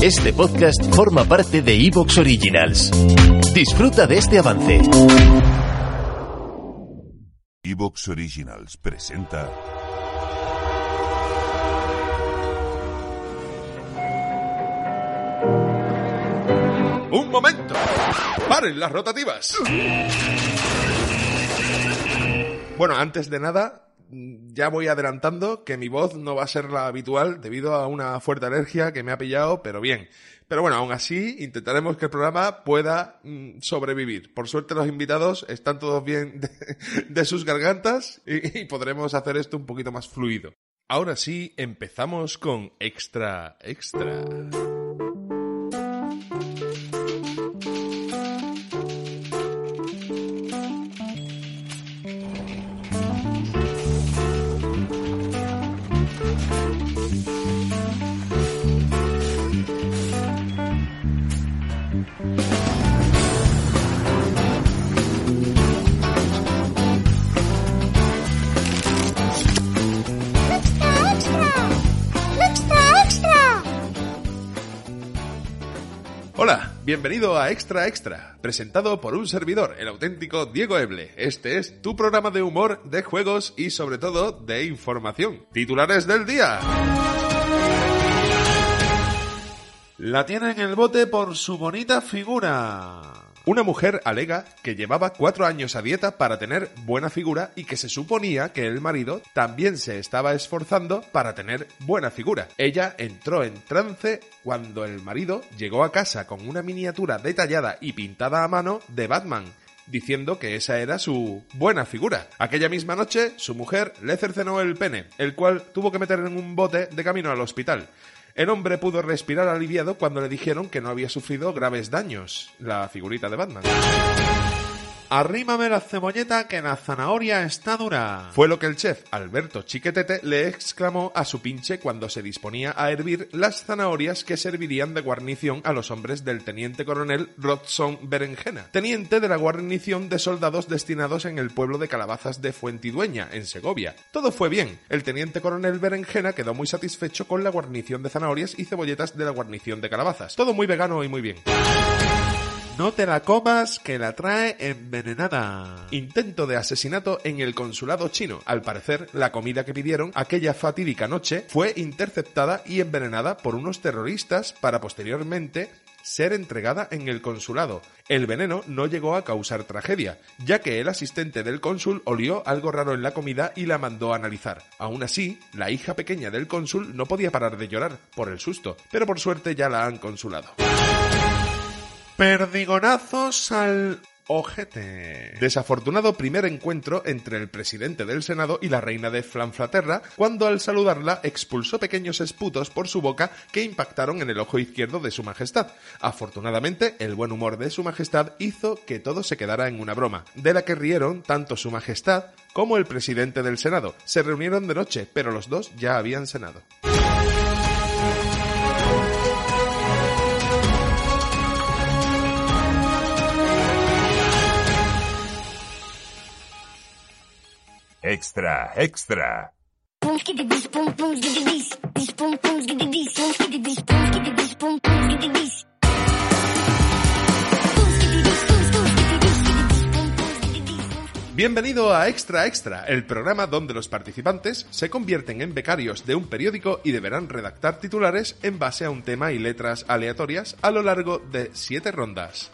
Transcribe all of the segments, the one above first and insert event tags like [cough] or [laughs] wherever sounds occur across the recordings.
Este podcast forma parte de Evox Originals. Disfruta de este avance. Evox Originals presenta. ¡Un momento! ¡Paren las rotativas! Bueno, antes de nada, ya voy adelantando que mi voz no va a ser la habitual debido a una fuerte alergia que me ha pillado, pero bien. Pero bueno, aún así intentaremos que el programa pueda mm, sobrevivir. Por suerte los invitados están todos bien [laughs] de, sus gargantas y podremos hacer esto un poquito más fluido. Ahora sí, empezamos con Extra Extra. Hola, bienvenido a Extra Extra, presentado por un servidor, el auténtico Diego Eble. Este es tu programa de humor, de juegos y sobre todo de información. Titulares del día. La tiene en el bote por su bonita figura. Una mujer alega que llevaba cuatro años a dieta para tener buena figura y que se suponía que el marido también se estaba esforzando para tener buena figura. Ella entró en trance cuando el marido llegó a casa con una miniatura detallada y pintada a mano de Batman diciendo que esa era su buena figura. Aquella misma noche, su mujer le cercenó el pene, el cual tuvo que meter en un bote de camino al hospital. El hombre pudo respirar aliviado cuando le dijeron que no había sufrido graves daños, la figurita de Batman. Arrímame la cebolleta que la zanahoria está dura. Fue lo que el chef Alberto Chiquetete le exclamó a su pinche cuando se disponía a hervir las zanahorias que servirían de guarnición a los hombres del teniente coronel Rodson Berenjena, teniente de la guarnición de soldados destinados en el pueblo de Calabazas de Fuentidueña, en Segovia. Todo fue bien. El teniente coronel Berenjena quedó muy satisfecho con la guarnición de zanahorias y cebolletas de la guarnición de Calabazas. Todo muy vegano y muy bien. No te la comas, que la trae envenenada. Intento de asesinato en el consulado chino. Al parecer, la comida que pidieron aquella fatídica noche fue interceptada y envenenada por unos terroristas para posteriormente ser entregada en el consulado. El veneno no llegó a causar tragedia, ya que el asistente del cónsul olió algo raro en la comida y la mandó a analizar. Aún así, la hija pequeña del cónsul no podía parar de llorar por el susto, pero por suerte ya la han consulado. Perdigonazos al ojete. Desafortunado primer encuentro entre el presidente del Senado y la reina de Flanflaterra, cuando al saludarla expulsó pequeños esputos por su boca que impactaron en el ojo izquierdo de su majestad. Afortunadamente, el buen humor de su majestad hizo que todo se quedara en una broma, de la que rieron tanto su majestad como el presidente del Senado. Se reunieron de noche, pero los dos ya habían cenado. Pum, skididis. Bienvenido a Extra Extra, el programa donde los participantes se convierten en becarios de un periódico y deberán redactar titulares en base a un tema y letras aleatorias a lo largo de siete rondas.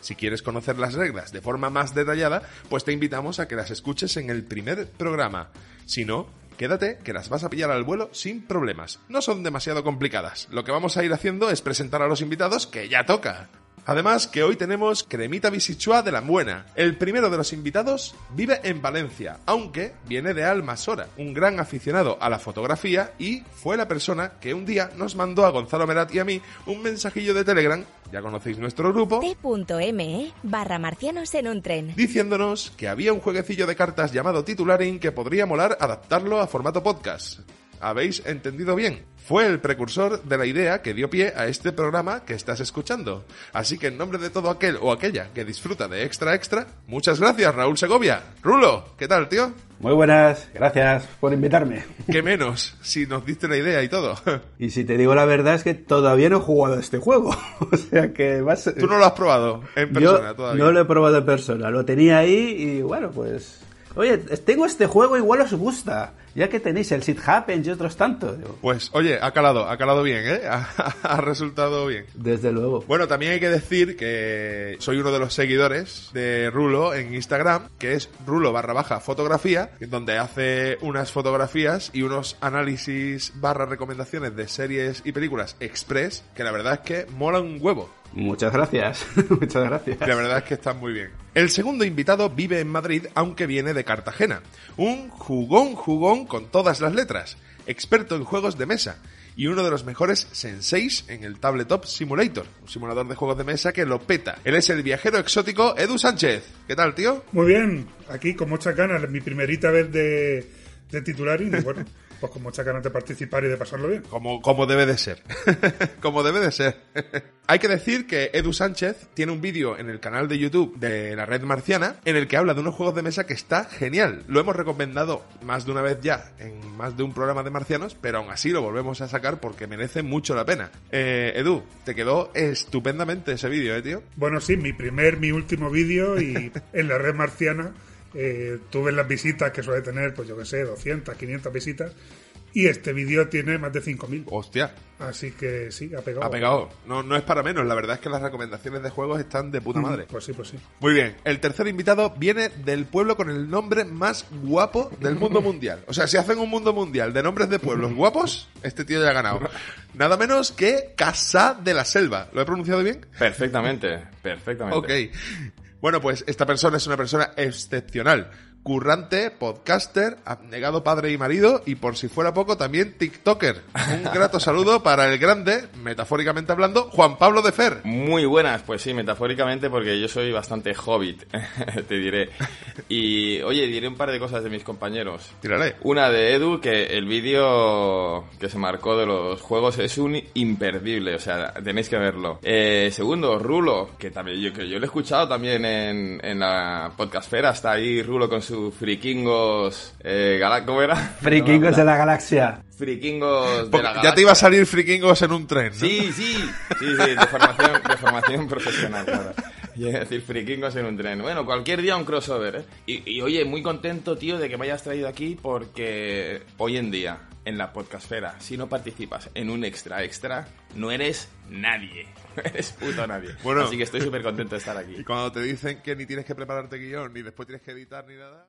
Si quieres conocer las reglas de forma más detallada, pues te invitamos a que las escuches en el primer programa. Si no, quédate que las vas a pillar al vuelo sin problemas. No son demasiado complicadas. Lo que vamos a ir haciendo es presentar a los invitados que ya toca. Además que hoy tenemos cremita bisichua de la buena. El primero de los invitados vive en Valencia, aunque viene de Almasora, un gran aficionado a la fotografía y fue la persona que un día nos mandó a Gonzalo Merat y a mí un mensajillo de Telegram, ya conocéis nuestro grupo, t.me barra marcianos en un tren. diciéndonos que había un jueguecillo de cartas llamado Titularing que podría molar adaptarlo a formato podcast. habéis entendido bien. Fue el precursor de la idea que dio pie a este programa que estás escuchando. Así que en nombre de todo aquel o aquella que disfruta de Extra Extra, muchas gracias Raúl Segovia. Rulo, ¿qué tal, tío? Muy buenas, gracias por invitarme. ¿Qué menos? Si nos diste la idea y todo. [laughs] Y si te digo la verdad es que todavía no he jugado a este juego. [laughs] o sea que vas... Tú no lo has probado en persona Yo todavía. no lo he probado en persona. Lo tenía ahí y bueno, pues... Oye, tengo este juego, igual os gusta. Ya que tenéis el Sit Happens y otros tantos. Pues oye, ha calado, ha calado bien, ¿eh? [laughs] Ha, ha resultado bien. Desde luego. Bueno, también hay que decir que soy uno de los seguidores de Rulo en Instagram, que es Rulo barra baja fotografía, donde hace unas fotografías y unos análisis barra recomendaciones de series y películas express, que la verdad es que mola un huevo. Muchas gracias. [laughs] Muchas gracias. La verdad es que están muy bien. El segundo invitado vive en Madrid, aunque viene de Cartagena. Un jugón jugón con todas las letras. Experto en juegos de mesa. Y uno de los mejores senseis en el Tabletop Simulator. Un simulador de juegos de mesa que lo peta. Él es el viajero exótico Edu Sánchez. ¿Qué tal, tío? Muy bien, aquí con muchas ganas, mi primerita vez de, de titular y bueno, pues con muchas ganas de participar y de pasarlo bien. Como, como debe de ser. [laughs] como debe de ser. [laughs] Hay que decir que Edu Sánchez tiene un vídeo en el canal de YouTube de la red marciana en el que habla de unos juegos de mesa que está genial. Lo hemos recomendado más de una vez ya en más de un programa de marcianos, pero aún así lo volvemos a sacar porque merece mucho la pena. Eh, Edu, te quedó estupendamente ese vídeo, ¿eh, tío? Bueno, sí, mi primer, mi último vídeo y [laughs] en la red marciana eh, tuve las visitas que suele tener, pues yo que sé, 200, 500 visitas y este vídeo tiene más de 5.000. Hostia, Así que sí, ha pegado. ha pegado. No, no es para menos, la verdad es que las recomendaciones de juegos están de puta madre. Pues sí, pues sí. Muy bien, el tercer invitado viene del pueblo con el nombre más guapo del mundo mundial. O sea, si hacen un mundo mundial de nombres de pueblos guapos, este tío ya ha ganado. Nada menos que Casa de la Selva. ¿Lo he pronunciado bien? Perfectamente, perfectamente. Ok. Bueno, pues esta persona es una persona excepcional. Currante, podcaster, abnegado padre y marido y por si fuera poco también TikToker. Un [laughs] grato saludo para el grande, metafóricamente hablando, Juan Pablo de Fer. Muy buenas, pues sí, metafóricamente, porque yo soy bastante hobbit, [laughs] te diré. Y, oye, diré un par de cosas de mis compañeros. Tírale. Una de Edu, que el vídeo que se marcó de los juegos es un imperdible, o sea, tenéis que verlo. Eh, segundo, Rulo, que también yo, que yo lo he escuchado también en, en la podcastfera, está ahí Rulo con su frikingos... Eh, gala- ¿Cómo era? [laughs] Frikingos de la galaxia. Frikingos de la ya te galaxia. iba a salir frikingos en un tren, ¿no? Sí, sí, sí, sí, de formación, de formación profesional, claro. [laughs] Y es decir, frikingos en un tren. Bueno, cualquier día un crossover, ¿eh? Y, y, oye, muy contento, tío, de que me hayas traído aquí porque hoy en día, en la podcastfera, si no participas en un extra extra, no eres nadie. No [laughs] eres puto nadie. Bueno. Así que estoy súper contento de estar aquí. Y cuando te dicen que ni tienes que prepararte guion, ni después tienes que editar, ni nada...